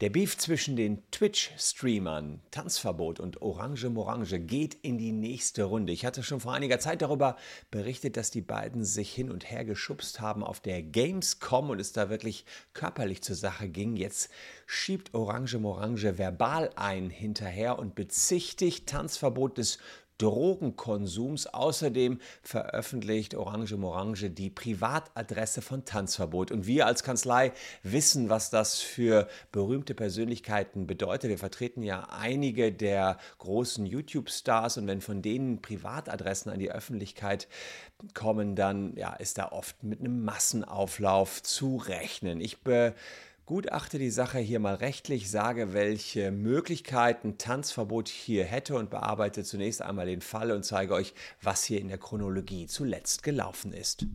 Der Beef zwischen den Twitch-Streamern Tanzverbot und Orange Morange geht in die nächste Runde. Ich hatte schon vor einiger Zeit darüber berichtet, dass die beiden sich hin und her geschubst haben auf der Gamescom und es da wirklich körperlich zur Sache ging. Jetzt schiebt Orange Morange verbal ein hinterher und bezichtigt Tanzverbot des Drogenkonsums. Außerdem veröffentlicht Orange Morange die Privatadresse von Tanzverbot. Und wir als Kanzlei wissen, was das für berühmte Persönlichkeiten bedeutet. Wir vertreten ja einige der großen YouTube-Stars und wenn von denen Privatadressen an die Öffentlichkeit kommen, dann ja, ist da oft mit einem Massenauflauf zu rechnen. Ich be gutachte die Sache hier mal rechtlich, sage, welche Möglichkeiten Tanzverbot hier hätte und bearbeite zunächst einmal den Fall und zeige euch, was hier in der Chronologie zuletzt gelaufen ist.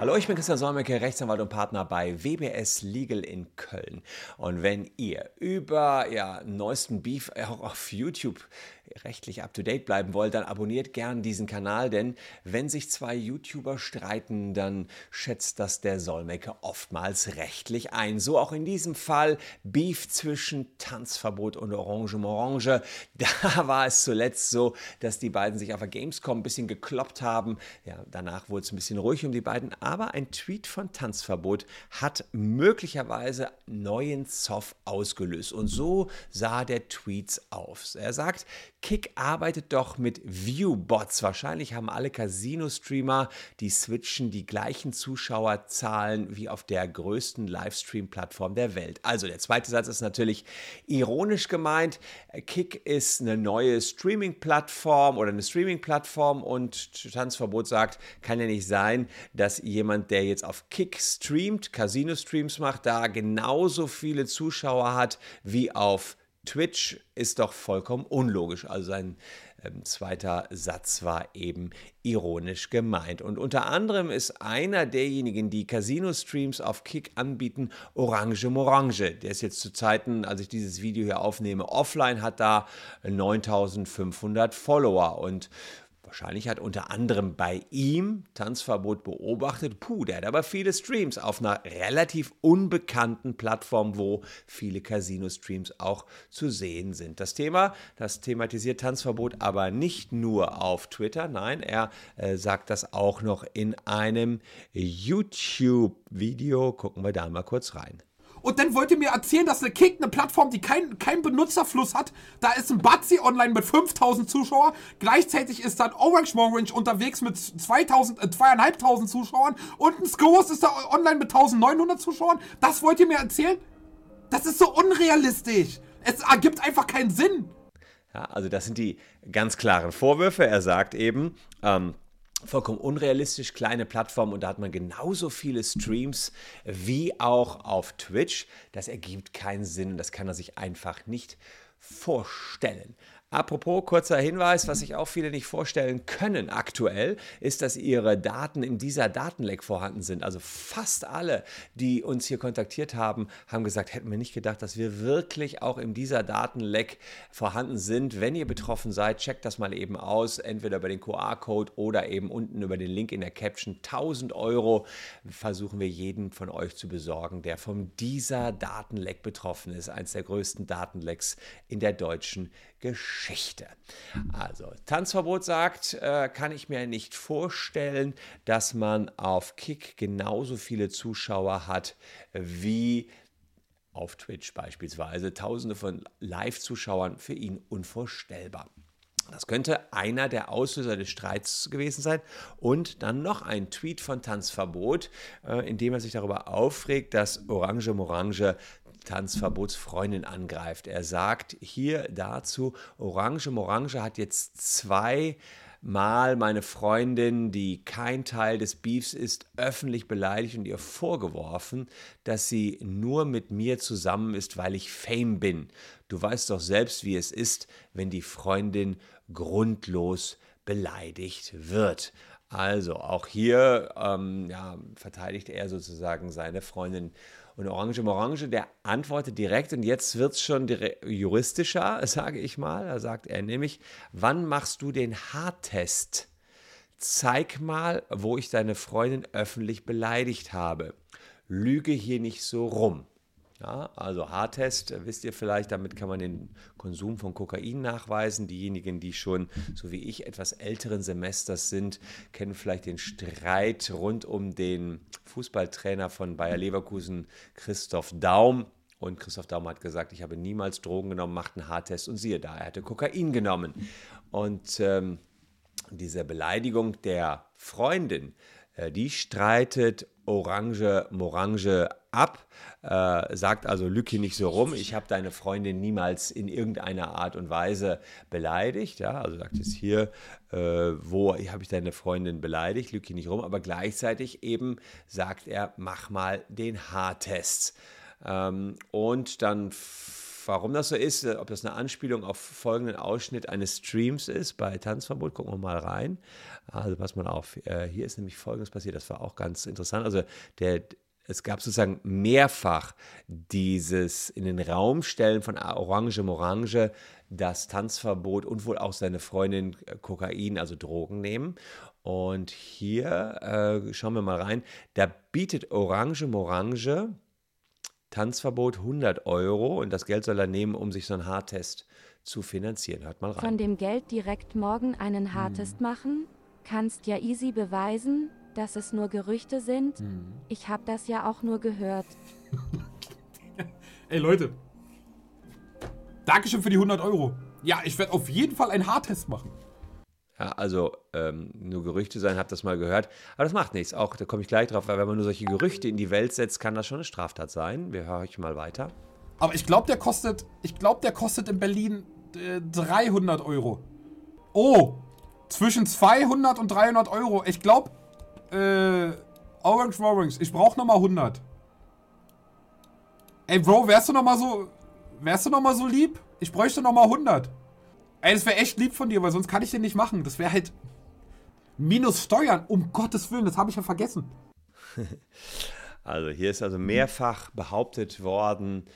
Hallo, ich bin Christian Solmecke, Rechtsanwalt und Partner bei WBS Legal in Köln. Und wenn ihr über ja, neuesten Beef auch auf YouTube rechtlich up-to-date bleiben wollt, dann abonniert gern diesen Kanal, denn wenn sich zwei YouTuber streiten, dann schätzt das der Solmecke oftmals rechtlich ein. So auch in diesem Fall Beef zwischen Tanzverbot und Orange Morange. Da war es zuletzt so, dass die beiden sich auf der Gamescom ein bisschen gekloppt haben. Ja, danach wurde es ein bisschen ruhig um die beiden, aber ein Tweet von Tanzverbot hat möglicherweise neuen Zoff ausgelöst. Und so sah der Tweets aus. Er sagt, Kick arbeitet doch mit Viewbots. Wahrscheinlich haben alle Casino-Streamer, die switchen, die gleichen Zuschauerzahlen wie auf der größten Livestream-Plattform der Welt. Also der zweite Satz ist natürlich ironisch gemeint. Kick ist eine neue Streaming-Plattform oder eine Streaming-Plattform und Tanzverbot sagt, kann ja nicht sein, dass jemand, der jetzt auf Kick streamt, Casino-Streams macht, da genauso viele Zuschauer hat wie auf Twitch ist doch vollkommen unlogisch. Also sein ähm, zweiter Satz war eben ironisch gemeint. Und unter anderem ist einer derjenigen, die Casino-Streams auf Kick anbieten, Orange Morange. Der ist jetzt zu Zeiten, als ich dieses Video hier aufnehme, offline, hat da 9500 Follower. Und Wahrscheinlich hat unter anderem bei ihm Tanzverbot beobachtet, puh, der hat aber viele Streams auf einer relativ unbekannten Plattform, wo viele Casino-Streams auch zu sehen sind. Das Thema, das thematisiert Tanzverbot aber nicht nur auf Twitter, nein, er äh, sagt das auch noch in einem YouTube-Video. Gucken wir da mal kurz rein. Und dann wollt ihr mir erzählen, dass eine Kick, eine Plattform, die keinen kein Benutzerfluss hat, da ist ein Batzi online mit 5000 Zuschauern. Gleichzeitig ist dann Orange Morange unterwegs mit 2000, äh, 2500 Zuschauern. Und ein Skos ist da online mit 1900 Zuschauern. Das wollt ihr mir erzählen? Das ist so unrealistisch. Es ergibt einfach keinen Sinn. Ja, also das sind die ganz klaren Vorwürfe. Er sagt eben, ähm, vollkommen unrealistisch kleine Plattform und da hat man genauso viele Streams wie auch auf Twitch. Das ergibt keinen Sinn und das kann er sich einfach nicht vorstellen. Apropos kurzer Hinweis, was sich auch viele nicht vorstellen können aktuell, ist, dass ihre Daten in dieser Datenleck vorhanden sind. Also fast alle, die uns hier kontaktiert haben, haben gesagt, hätten wir nicht gedacht, dass wir wirklich auch in dieser Datenleck vorhanden sind. Wenn ihr betroffen seid, checkt das mal eben aus, entweder über den QR-Code oder eben unten über den Link in der Caption. 1000 Euro versuchen wir jeden von euch zu besorgen, der von dieser Datenleck betroffen ist. Eines der größten Datenlecks in der deutschen Geschichte. Also, Tanzverbot sagt, äh, kann ich mir nicht vorstellen, dass man auf Kick genauso viele Zuschauer hat wie auf Twitch beispielsweise. Tausende von Live-Zuschauern für ihn unvorstellbar. Das könnte einer der Auslöser des Streits gewesen sein. Und dann noch ein Tweet von Tanzverbot, äh, in dem er sich darüber aufregt, dass Orange Morange Tanzverbotsfreundin angreift. Er sagt hier dazu, Orange Morange hat jetzt zwei Mal meine Freundin, die kein Teil des Beefs ist, öffentlich beleidigt und ihr vorgeworfen, dass sie nur mit mir zusammen ist, weil ich Fame bin. Du weißt doch selbst, wie es ist, wenn die Freundin grundlos beleidigt wird. Also auch hier ähm, ja, verteidigt er sozusagen seine Freundin und Orange Morange, der antwortet direkt und jetzt wird es schon juristischer, sage ich mal. Da sagt er nämlich, wann machst du den Haartest? zeig mal, wo ich deine Freundin öffentlich beleidigt habe. Lüge hier nicht so rum. Ja, also Haartest, äh, wisst ihr vielleicht, damit kann man den Konsum von Kokain nachweisen. Diejenigen, die schon, so wie ich, etwas älteren Semesters sind, kennen vielleicht den Streit rund um den Fußballtrainer von Bayer Leverkusen, Christoph Daum. Und Christoph Daum hat gesagt, ich habe niemals Drogen genommen, macht einen Haartest und siehe da, er hatte Kokain genommen. Und ähm, diese Beleidigung der Freundin, äh, die streitet Orange Morange ab, äh, sagt also Lücki nicht so rum, ich habe deine Freundin niemals in irgendeiner Art und Weise beleidigt, ja, also sagt es hier, äh, wo habe ich deine Freundin beleidigt, Lücki nicht rum, aber gleichzeitig eben sagt er, mach mal den Haartest. Ähm, und dann Warum das so ist, äh, ob das eine Anspielung auf folgenden Ausschnitt eines Streams ist bei Tanzverbot, gucken wir mal rein. Also pass mal auf, äh, hier ist nämlich folgendes passiert, das war auch ganz interessant. Also der, es gab sozusagen mehrfach dieses in den Raum stellen von Orange Morange, das Tanzverbot und wohl auch seine Freundin äh, Kokain, also Drogen nehmen. Und hier äh, schauen wir mal rein. Da bietet Orange Morange Tanzverbot 100 Euro und das Geld soll er nehmen, um sich so einen Haartest zu finanzieren. Hört mal rein. Von dem Geld direkt morgen einen Haartest hm. machen? Kannst ja easy beweisen, dass es nur Gerüchte sind. Hm. Ich habe das ja auch nur gehört. Ey Leute, Dankeschön für die 100 Euro. Ja, ich werde auf jeden Fall einen Haartest machen. Ja, also ähm, nur Gerüchte sein, habt das mal gehört. Aber das macht nichts. Auch da komme ich gleich drauf, weil wenn man nur solche Gerüchte in die Welt setzt, kann das schon eine Straftat sein. Wir hören euch mal weiter. Aber ich glaube, der kostet, ich glaube, der kostet in Berlin äh, 300 Euro. Oh, zwischen 200 und 300 Euro. Ich glaube, äh, Orange Orange, ich brauche nochmal 100. Ey, Bro, wärst du nochmal so, wärst du nochmal so lieb? Ich bräuchte nochmal 100. Ey, das wäre echt lieb von dir, weil sonst kann ich den nicht machen. Das wäre halt minus Steuern. Um Gottes Willen, das habe ich ja vergessen. Also hier ist also mehrfach behauptet worden,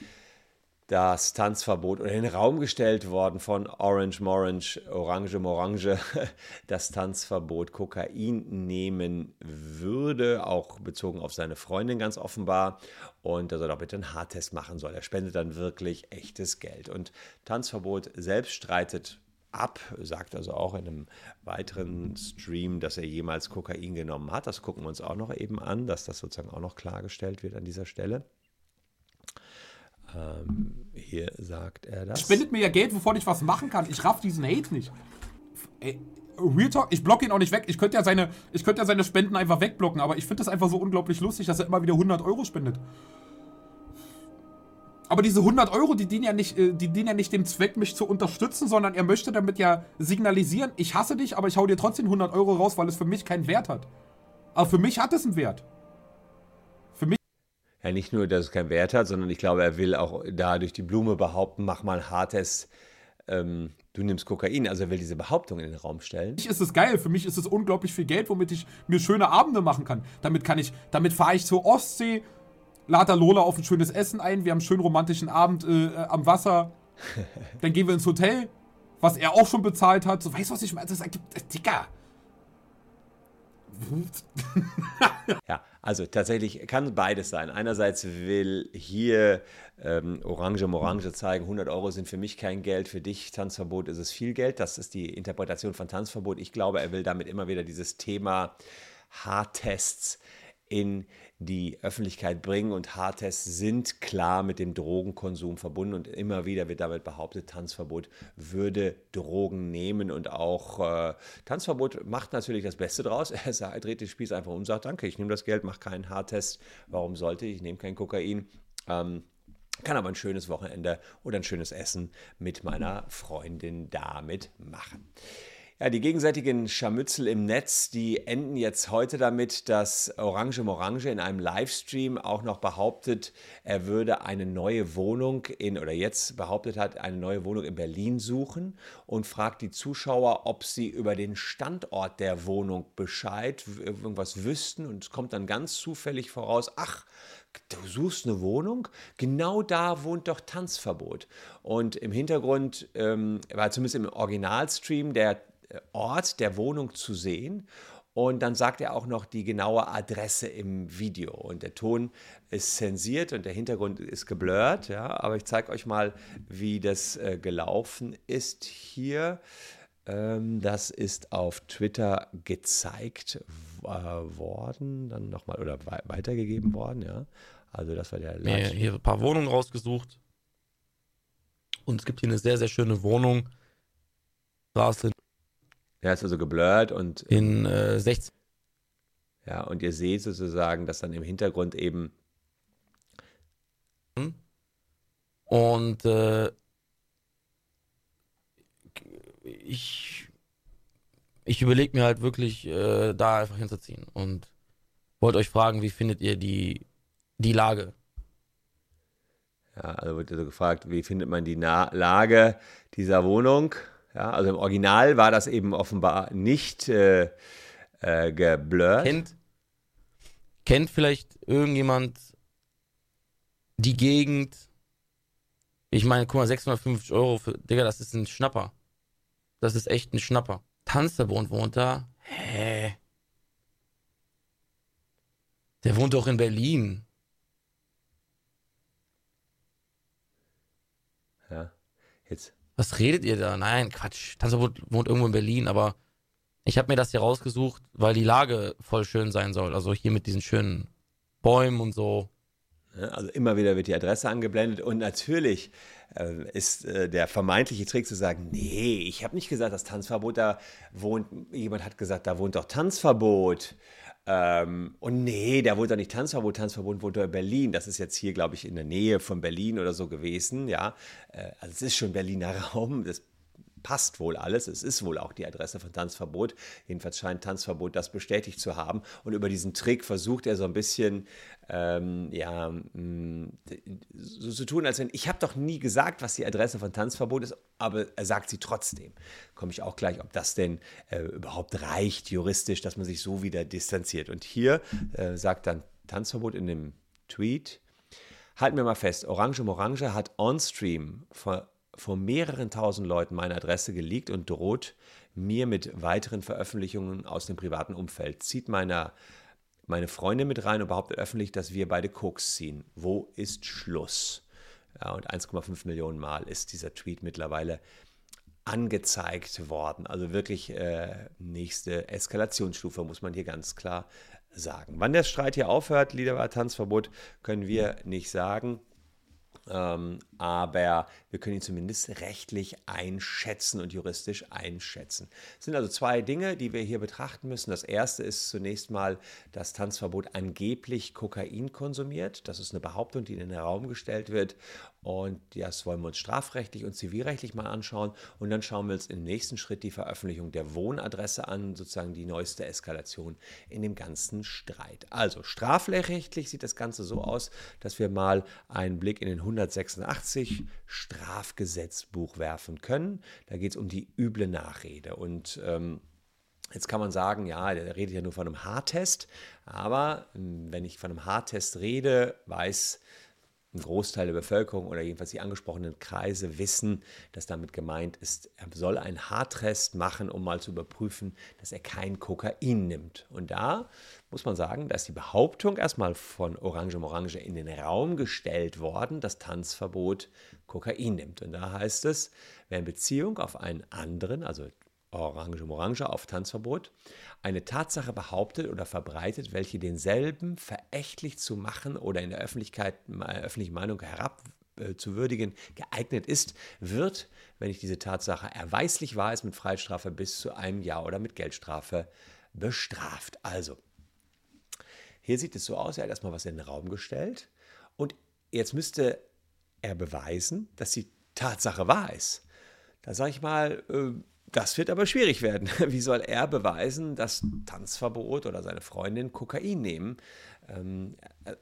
das Tanzverbot oder in den Raum gestellt worden von Orange Morange, Orange Morange, das Tanzverbot Kokain nehmen würde, auch bezogen auf seine Freundin ganz offenbar. Und er soll auch bitte einen Haartest machen soll. Er spendet dann wirklich echtes Geld. Und Tanzverbot selbst streitet ab, sagt also auch in einem weiteren Stream, dass er jemals Kokain genommen hat. Das gucken wir uns auch noch eben an, dass das sozusagen auch noch klargestellt wird an dieser Stelle. Ähm, hier sagt er das. Spendet mir ja Geld, wovon ich was machen kann. Ich raff diesen Hate nicht. Ey, Real Talk, ich block ihn auch nicht weg. Ich könnte ja seine, ja seine Spenden einfach wegblocken, aber ich finde das einfach so unglaublich lustig, dass er immer wieder 100 Euro spendet. Aber diese 100 Euro, die dienen, ja nicht, äh, die dienen ja nicht dem Zweck, mich zu unterstützen, sondern er möchte damit ja signalisieren, ich hasse dich, aber ich hau dir trotzdem 100 Euro raus, weil es für mich keinen Wert hat. Aber für mich hat es einen Wert ja nicht nur, dass es keinen Wert hat, sondern ich glaube, er will auch da durch die Blume behaupten, mach mal hartes, ähm, du nimmst Kokain. Also er will diese Behauptung in den Raum stellen. Für mich ist es geil, für mich ist es unglaublich viel Geld, womit ich mir schöne Abende machen kann. Damit kann ich, damit fahre ich zur Ostsee, lade Lola auf ein schönes Essen ein, wir haben einen schönen romantischen Abend äh, äh am Wasser. Dann gehen wir ins Hotel, was er auch schon bezahlt hat. So, weißt du, was ich meine? Das ergibt, äh, Dicker. ja, also tatsächlich kann beides sein. Einerseits will hier ähm, Orange Morange zeigen, 100 Euro sind für mich kein Geld, für dich Tanzverbot ist es viel Geld. Das ist die Interpretation von Tanzverbot. Ich glaube, er will damit immer wieder dieses Thema Haartests in die Öffentlichkeit bringen und Haartests sind klar mit dem Drogenkonsum verbunden und immer wieder wird damit behauptet, Tanzverbot würde Drogen nehmen und auch äh, Tanzverbot macht natürlich das Beste draus. Er dreht den Spieß einfach um sagt, danke, ich nehme das Geld, mache keinen Haartest. Warum sollte ich? Ich nehme kein Kokain. Ähm, kann aber ein schönes Wochenende oder ein schönes Essen mit meiner Freundin damit machen. Ja, die gegenseitigen Scharmützel im Netz, die enden jetzt heute damit, dass Orange Morange in einem Livestream auch noch behauptet, er würde eine neue Wohnung in, oder jetzt behauptet hat, eine neue Wohnung in Berlin suchen und fragt die Zuschauer, ob sie über den Standort der Wohnung Bescheid, irgendwas wüssten und kommt dann ganz zufällig voraus, ach, du suchst eine Wohnung, genau da wohnt doch Tanzverbot. Und im Hintergrund ähm, war zumindest im Originalstream der Ort der Wohnung zu sehen. Und dann sagt er auch noch die genaue Adresse im Video. Und der Ton ist zensiert und der Hintergrund ist geblurrt. Ja, aber ich zeige euch mal, wie das äh, gelaufen ist hier. Ähm, das ist auf Twitter gezeigt äh, worden, dann nochmal oder weitergegeben worden. Ja, also das war der. Mir hier ein paar Wohnungen rausgesucht. Und es gibt hier eine sehr, sehr schöne Wohnung. Straße ja, ist also geblurrt und. In äh, 16. Ja, und ihr seht sozusagen, dass dann im Hintergrund eben. Und äh, ich, ich überlege mir halt wirklich, äh, da einfach hinzuziehen. Und wollte euch fragen, wie findet ihr die, die Lage? Ja, also wird so gefragt, wie findet man die Na Lage dieser Wohnung? Ja, also im Original war das eben offenbar nicht äh, äh, geblurrt. Kennt, kennt vielleicht irgendjemand die Gegend? Ich meine, guck mal, 650 Euro für, Digga, das ist ein Schnapper. Das ist echt ein Schnapper. Tanzverbund wohnt da? Hä? Der wohnt doch in Berlin. Ja, jetzt was redet ihr da? Nein, Quatsch. Tanzverbot wohnt irgendwo in Berlin, aber ich habe mir das hier rausgesucht, weil die Lage voll schön sein soll. Also hier mit diesen schönen Bäumen und so. Also immer wieder wird die Adresse angeblendet und natürlich äh, ist äh, der vermeintliche Trick zu sagen, nee, ich habe nicht gesagt, dass Tanzverbot da wohnt. Jemand hat gesagt, da wohnt doch Tanzverbot. Ähm, und nee, der wohnt doch nicht Tanzverbot, Tanzverbot doch in Berlin. Das ist jetzt hier, glaube ich, in der Nähe von Berlin oder so gewesen. Ja, äh, also es ist schon Berliner Raum. Das passt wohl alles. Es ist wohl auch die Adresse von Tanzverbot. Jedenfalls scheint Tanzverbot das bestätigt zu haben. Und über diesen Trick versucht er so ein bisschen, ähm, ja, mm, so zu tun, als wenn ich habe doch nie gesagt, was die Adresse von Tanzverbot ist, aber er sagt sie trotzdem. Komme ich auch gleich, ob das denn äh, überhaupt reicht juristisch, dass man sich so wieder distanziert. Und hier äh, sagt dann Tanzverbot in dem Tweet. Halten wir mal fest, Orange Morange hat on-stream vor mehreren tausend Leuten meine Adresse geleakt und droht mir mit weiteren Veröffentlichungen aus dem privaten Umfeld. Zieht meiner, meine Freundin mit rein und behauptet öffentlich, dass wir beide Koks ziehen. Wo ist Schluss? Ja, und 1,5 Millionen Mal ist dieser Tweet mittlerweile angezeigt worden. Also wirklich äh, nächste Eskalationsstufe, muss man hier ganz klar sagen. Wann der Streit hier aufhört, Liederbar Tanzverbot, können wir nicht sagen. Ähm, aber wir können ihn zumindest rechtlich einschätzen und juristisch einschätzen. Es sind also zwei Dinge, die wir hier betrachten müssen. Das erste ist zunächst mal das Tanzverbot angeblich Kokain konsumiert. Das ist eine Behauptung, die in den Raum gestellt wird. Und das wollen wir uns strafrechtlich und zivilrechtlich mal anschauen. Und dann schauen wir uns im nächsten Schritt die Veröffentlichung der Wohnadresse an, sozusagen die neueste Eskalation in dem ganzen Streit. Also strafrechtlich sieht das Ganze so aus, dass wir mal einen Blick in den 186 Strafgesetzbuch werfen können. Da geht es um die üble Nachrede. Und ähm, Jetzt kann man sagen, ja, der redet ja nur von einem Haartest, aber ähm, wenn ich von einem Haartest rede, weiß ein Großteil der Bevölkerung oder jedenfalls die angesprochenen Kreise wissen, dass damit gemeint ist, er soll einen Haartest machen, um mal zu überprüfen, dass er kein Kokain nimmt. Und da muss man sagen, da ist die Behauptung erstmal von Orange Morange in den Raum gestellt worden, dass Tanzverbot Kokain nimmt. Und da heißt es, wer in Beziehung auf einen anderen, also Orange Morange auf Tanzverbot, eine Tatsache behauptet oder verbreitet, welche denselben verächtlich zu machen oder in der Öffentlichkeit, öffentlichen Meinung herabzuwürdigen geeignet ist, wird, wenn ich diese Tatsache erweislich wahr ist, mit Freistrafe bis zu einem Jahr oder mit Geldstrafe bestraft. Also, hier sieht es so aus, er hat erstmal was in den Raum gestellt und jetzt müsste er beweisen, dass die Tatsache wahr ist. Da sage ich mal, äh, das wird aber schwierig werden. Wie soll er beweisen, dass Tanzverbot oder seine Freundin Kokain nehmen? Ähm,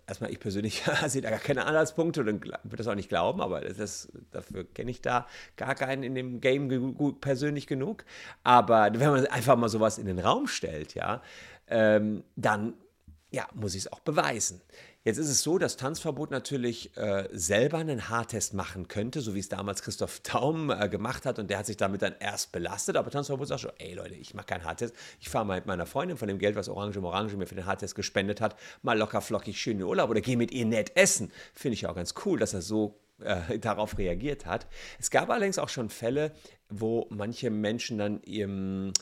erstmal, ich persönlich sehe da gar keine Anhaltspunkte und würde das auch nicht glauben, aber das, dafür kenne ich da gar keinen in dem Game persönlich genug. Aber wenn man einfach mal sowas in den Raum stellt, ja, ähm, dann ja, muss ich es auch beweisen. Jetzt ist es so, dass Tanzverbot natürlich äh, selber einen Haartest machen könnte, so wie es damals Christoph Daum äh, gemacht hat und der hat sich damit dann erst belastet. Aber Tanzverbot sagt schon, ey Leute, ich mache keinen Haartest. Ich fahre mal mit meiner Freundin von dem Geld, was Orange Orange mir für den Haartest gespendet hat, mal locker flockig schön in den Urlaub oder gehe mit ihr nett essen. Finde ich auch ganz cool, dass er so äh, darauf reagiert hat. Es gab allerdings auch schon Fälle, wo manche Menschen dann ihrem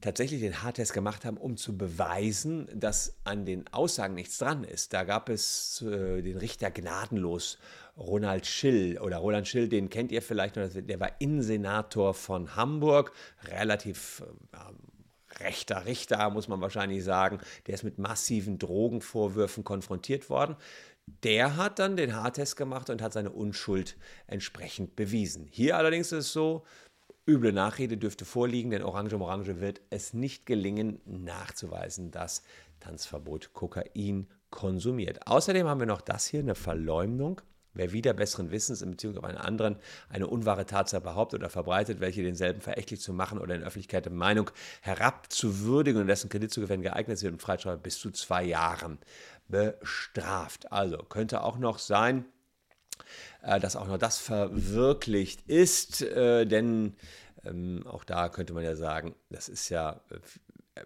tatsächlich den Haartest gemacht haben, um zu beweisen, dass an den Aussagen nichts dran ist. Da gab es äh, den Richter gnadenlos Ronald Schill oder Roland Schill, den kennt ihr vielleicht noch, der war Innensenator von Hamburg, relativ äh, rechter Richter, muss man wahrscheinlich sagen. Der ist mit massiven Drogenvorwürfen konfrontiert worden. Der hat dann den Haartest gemacht und hat seine Unschuld entsprechend bewiesen. Hier allerdings ist es so, Üble Nachrede dürfte vorliegen, denn Orange Orange wird es nicht gelingen, nachzuweisen, dass Tanzverbot Kokain konsumiert. Außerdem haben wir noch das hier, eine Verleumdung. Wer wieder besseren Wissens in Beziehung auf einen anderen eine unwahre Tatsache behauptet oder verbreitet, welche denselben verächtlich zu machen oder in Öffentlichkeit der Meinung herabzuwürdigen und dessen Kredit zu gewähren geeignet wird mit Freistrafe bis zu zwei Jahren bestraft. Also könnte auch noch sein, dass auch noch das verwirklicht ist, äh, denn ähm, auch da könnte man ja sagen, das ist ja, äh,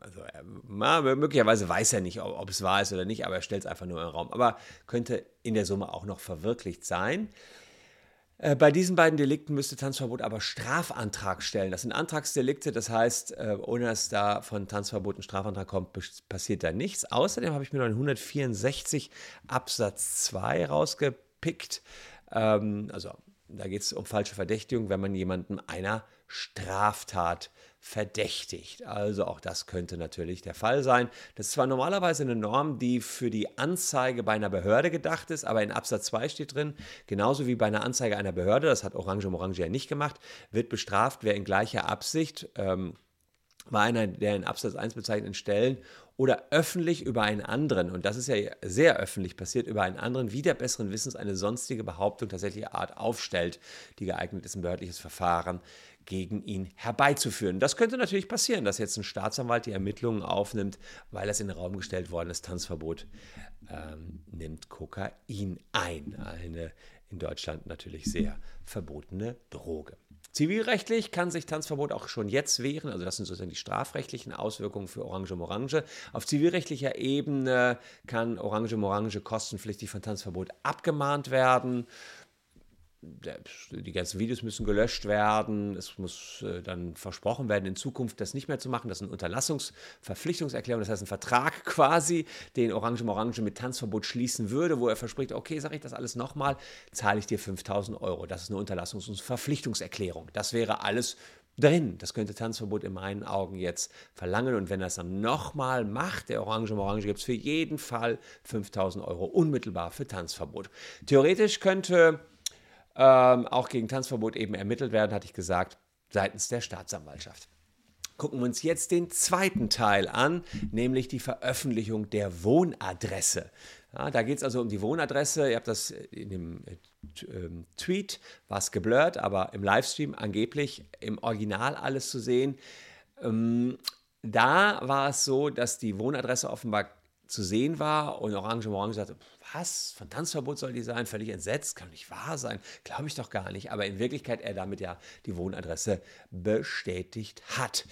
also möglicherweise weiß er nicht, ob, es wahr ist oder nicht, aber er stellt es einfach nur im Raum. Aber könnte in der Summe auch noch verwirklicht sein. Bei diesen beiden Delikten müsste Tanzverbot aber Strafantrag stellen. Das sind Antragsdelikte, das heißt, ohne dass da von Tanzverbot ein Strafantrag kommt, passiert da nichts. Außerdem habe ich mir noch 164 Absatz 2 rausgepackt pickt. Ähm, also da geht es um falsche Verdächtigung, wenn man jemanden einer Straftat verdächtigt. Also auch das könnte natürlich der Fall sein. Das ist zwar normalerweise eine Norm, die für die Anzeige bei einer Behörde gedacht ist, aber in Absatz 2 steht drin, genauso wie bei einer Anzeige einer Behörde, das hat Orange Orange ja nicht gemacht, wird bestraft, wer in gleicher Absicht ähm, bei einer der in Absatz 1 bezeichneten Stellen oder öffentlich über einen anderen, und das ist ja sehr öffentlich passiert, über einen anderen wieder besseren Wissens eine sonstige Behauptung tatsächlicher Art aufstellt, die geeignet ist, ein behördliches Verfahren gegen ihn herbeizuführen. Das könnte natürlich passieren, dass jetzt ein Staatsanwalt die Ermittlungen aufnimmt, weil es in den Raum gestellt worden ist, Tanzverbot ähm, nimmt Kokain ein. Eine in Deutschland natürlich sehr verbotene Droge. Zivilrechtlich kann sich Tanzverbot auch schon jetzt wehren, also das sind sozusagen die strafrechtlichen Auswirkungen für Orange Morange. Auf zivilrechtlicher Ebene kann Orange Morange kostenpflichtig von Tanzverbot abgemahnt werden die ganzen Videos müssen gelöscht werden. Es muss äh, dann versprochen werden, in Zukunft das nicht mehr zu machen. Das ist eine Unterlassungsverpflichtungserklärung, das heißt ein Vertrag quasi, den Orange Orange mit Tanzverbot schließen würde, wo er verspricht, okay, sage ich das alles nochmal, zahle ich dir 5000 Euro. Das ist eine Unterlassungs- und Verpflichtungserklärung. Das wäre alles drin. Das könnte Tanzverbot in meinen Augen jetzt verlangen. Und wenn er es dann nochmal macht, der Orange Orange gibt es für jeden Fall 5000 Euro unmittelbar für Tanzverbot. Theoretisch könnte ähm, auch gegen Tanzverbot eben ermittelt werden, hatte ich gesagt, seitens der Staatsanwaltschaft. Gucken wir uns jetzt den zweiten Teil an, nämlich die Veröffentlichung der Wohnadresse. Ja, da geht es also um die Wohnadresse. Ihr habt das in dem äh, Tweet, war es geblurrt, aber im Livestream angeblich im Original alles zu sehen. Ähm, da war es so, dass die Wohnadresse offenbar zu sehen war und Orange Orange sagte, was, von Tanzverbot soll die sein? Völlig entsetzt, kann nicht wahr sein, glaube ich doch gar nicht. Aber in Wirklichkeit er damit ja die Wohnadresse bestätigt hat.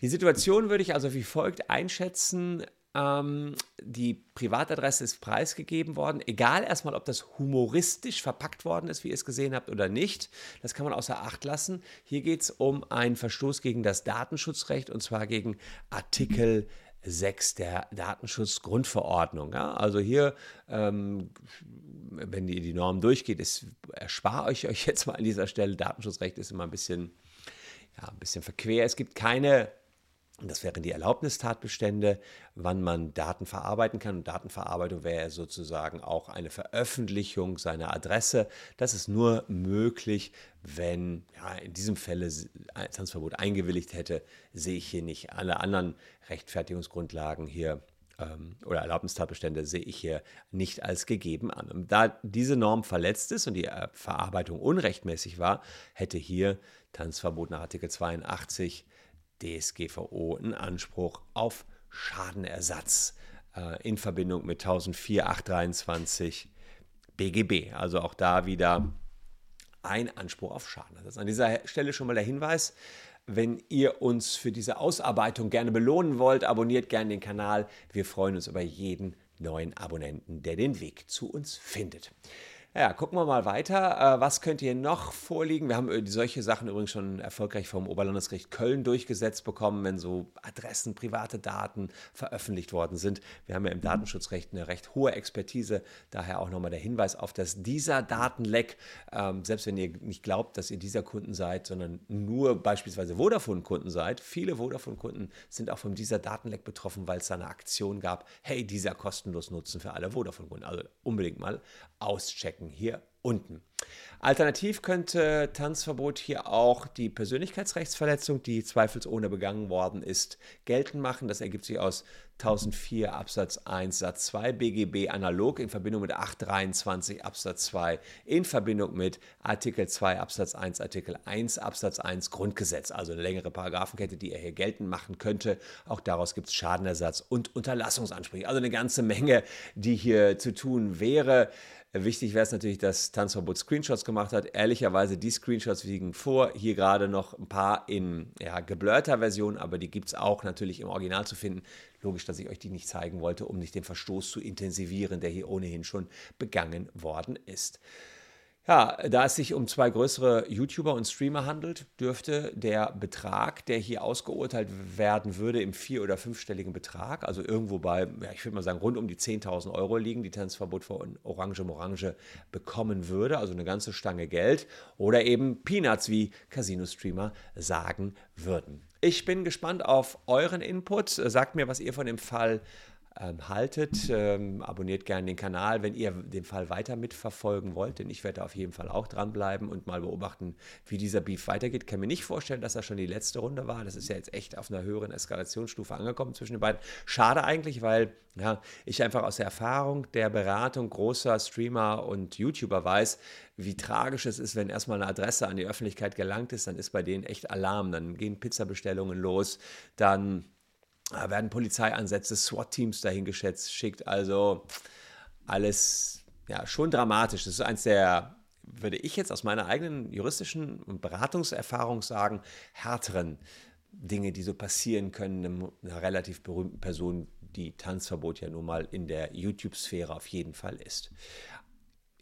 Die Situation würde ich also wie folgt einschätzen. Ähm, die Privatadresse ist preisgegeben worden, egal erstmal, ob das humoristisch verpackt worden ist, wie ihr es gesehen habt oder nicht. Das kann man außer Acht lassen. Hier geht es um einen Verstoß gegen das Datenschutzrecht und zwar gegen Artikel 6 der Datenschutzgrundverordnung. Ja? Also hier, ähm, wenn ihr die Norm durchgeht, ist, erspare ich euch jetzt mal an dieser Stelle. Datenschutzrecht ist immer ein bisschen, ja, ein bisschen verquer. Es gibt keine das wären die Erlaubnistatbestände, wann man Daten verarbeiten kann. Und Datenverarbeitung wäre sozusagen auch eine Veröffentlichung seiner Adresse. Das ist nur möglich, wenn ja, in diesem Falle ein Tanzverbot eingewilligt hätte, sehe ich hier nicht. Alle anderen Rechtfertigungsgrundlagen hier ähm, oder Erlaubnistatbestände sehe ich hier nicht als gegeben an. Und da diese Norm verletzt ist und die äh, Verarbeitung unrechtmäßig war, hätte hier Tanzverbot nach Artikel 82 DSGVO einen Anspruch auf Schadenersatz äh, in Verbindung mit 1004-823 BGB. Also auch da wieder ein Anspruch auf Schadenersatz. An dieser Stelle schon mal der Hinweis, wenn ihr uns für diese Ausarbeitung gerne belohnen wollt, abonniert gerne den Kanal. Wir freuen uns über jeden neuen Abonnenten, der den Weg zu uns findet. Ja, gucken wir mal weiter. Äh, was könnt ihr noch vorliegen? Wir haben äh, solche Sachen übrigens schon erfolgreich vom Oberlandesgericht Köln durchgesetzt bekommen, wenn so Adressen, private Daten veröffentlicht worden sind. Wir haben ja im Datenschutzrecht eine recht hohe Expertise. Daher auch nochmal der Hinweis auf das dieser Datenleck. Ähm, selbst wenn ihr nicht glaubt, dass ihr dieser Kunden seid, sondern nur beispielsweise Vodafone-Kunden seid. Viele Vodafone-Kunden sind auch von dieser Datenleck betroffen, weil es da eine Aktion gab. Hey, dieser kostenlos Nutzen für alle Vodafone-Kunden. Also unbedingt mal auschecken hier unten. Alternativ könnte Tanzverbot hier auch die Persönlichkeitsrechtsverletzung, die zweifelsohne begangen worden ist, geltend machen. Das ergibt sich aus 1004 Absatz 1 Satz 2 BGB analog in Verbindung mit 823 Absatz 2 in Verbindung mit Artikel 2 Absatz 1 Artikel 1 Absatz 1 Grundgesetz. Also eine längere Paragraphenkette, die er hier geltend machen könnte. Auch daraus gibt es Schadenersatz und Unterlassungsansprüche. Also eine ganze Menge, die hier zu tun wäre. Wichtig wäre es natürlich, dass Tanzverbot Screenshots gemacht hat. Ehrlicherweise, die Screenshots liegen vor. Hier gerade noch ein paar in ja, geblurrter Version, aber die gibt es auch natürlich im Original zu finden. Logisch, dass ich euch die nicht zeigen wollte, um nicht den Verstoß zu intensivieren, der hier ohnehin schon begangen worden ist. Ja, da es sich um zwei größere YouTuber und Streamer handelt, dürfte der Betrag, der hier ausgeurteilt werden würde, im vier- oder fünfstelligen Betrag, also irgendwo bei, ja, ich würde mal sagen, rund um die 10.000 Euro liegen, die Tanzverbot von Orange Morange bekommen würde, also eine ganze Stange Geld, oder eben Peanuts, wie Casino-Streamer sagen würden. Ich bin gespannt auf euren Input. Sagt mir, was ihr von dem Fall ähm, haltet. Ähm, abonniert gerne den Kanal, wenn ihr den Fall weiter mitverfolgen wollt, denn ich werde auf jeden Fall auch dranbleiben und mal beobachten, wie dieser Beef weitergeht. Ich kann mir nicht vorstellen, dass das schon die letzte Runde war. Das ist ja jetzt echt auf einer höheren Eskalationsstufe angekommen zwischen den beiden. Schade eigentlich, weil ja, ich einfach aus der Erfahrung der Beratung großer Streamer und YouTuber weiß, wie tragisch es ist, wenn erstmal eine Adresse an die Öffentlichkeit gelangt ist, dann ist bei denen echt Alarm. Dann gehen Pizzabestellungen los, dann da werden Polizeieinsätze, SWAT-Teams dahin geschätzt, schickt. Also alles ja schon dramatisch. Das ist eins der, würde ich jetzt aus meiner eigenen juristischen Beratungserfahrung sagen, härteren Dinge, die so passieren können, einer relativ berühmten Person, die Tanzverbot ja nun mal in der YouTube-Sphäre auf jeden Fall ist.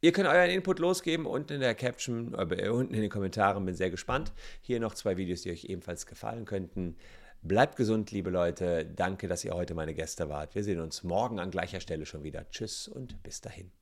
Ihr könnt euren Input losgeben unten in der Caption, äh, unten in den Kommentaren. Bin sehr gespannt. Hier noch zwei Videos, die euch ebenfalls gefallen könnten. Bleibt gesund, liebe Leute. Danke, dass ihr heute meine Gäste wart. Wir sehen uns morgen an gleicher Stelle schon wieder. Tschüss und bis dahin.